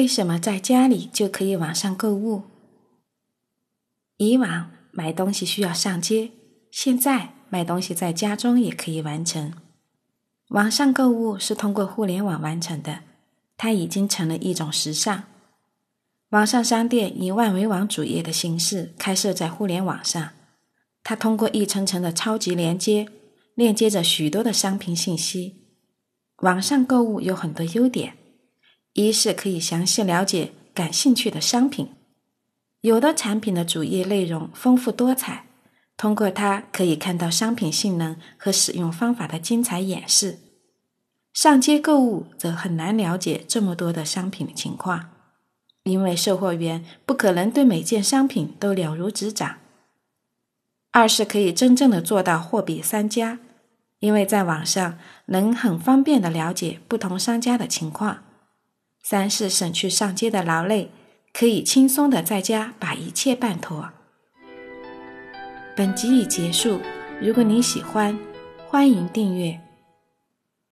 为什么在家里就可以网上购物？以往买东西需要上街，现在买东西在家中也可以完成。网上购物是通过互联网完成的，它已经成了一种时尚。网上商店以万维网主页的形式开设在互联网上，它通过一层层的超级连接，链接着许多的商品信息。网上购物有很多优点。一是可以详细了解感兴趣的商品，有的产品的主页内容丰富多彩，通过它可以看到商品性能和使用方法的精彩演示。上街购物则很难了解这么多的商品的情况，因为售货员不可能对每件商品都了如指掌。二是可以真正的做到货比三家，因为在网上能很方便的了解不同商家的情况。三是省去上街的劳累，可以轻松的在家把一切办妥。本集已结束，如果您喜欢，欢迎订阅。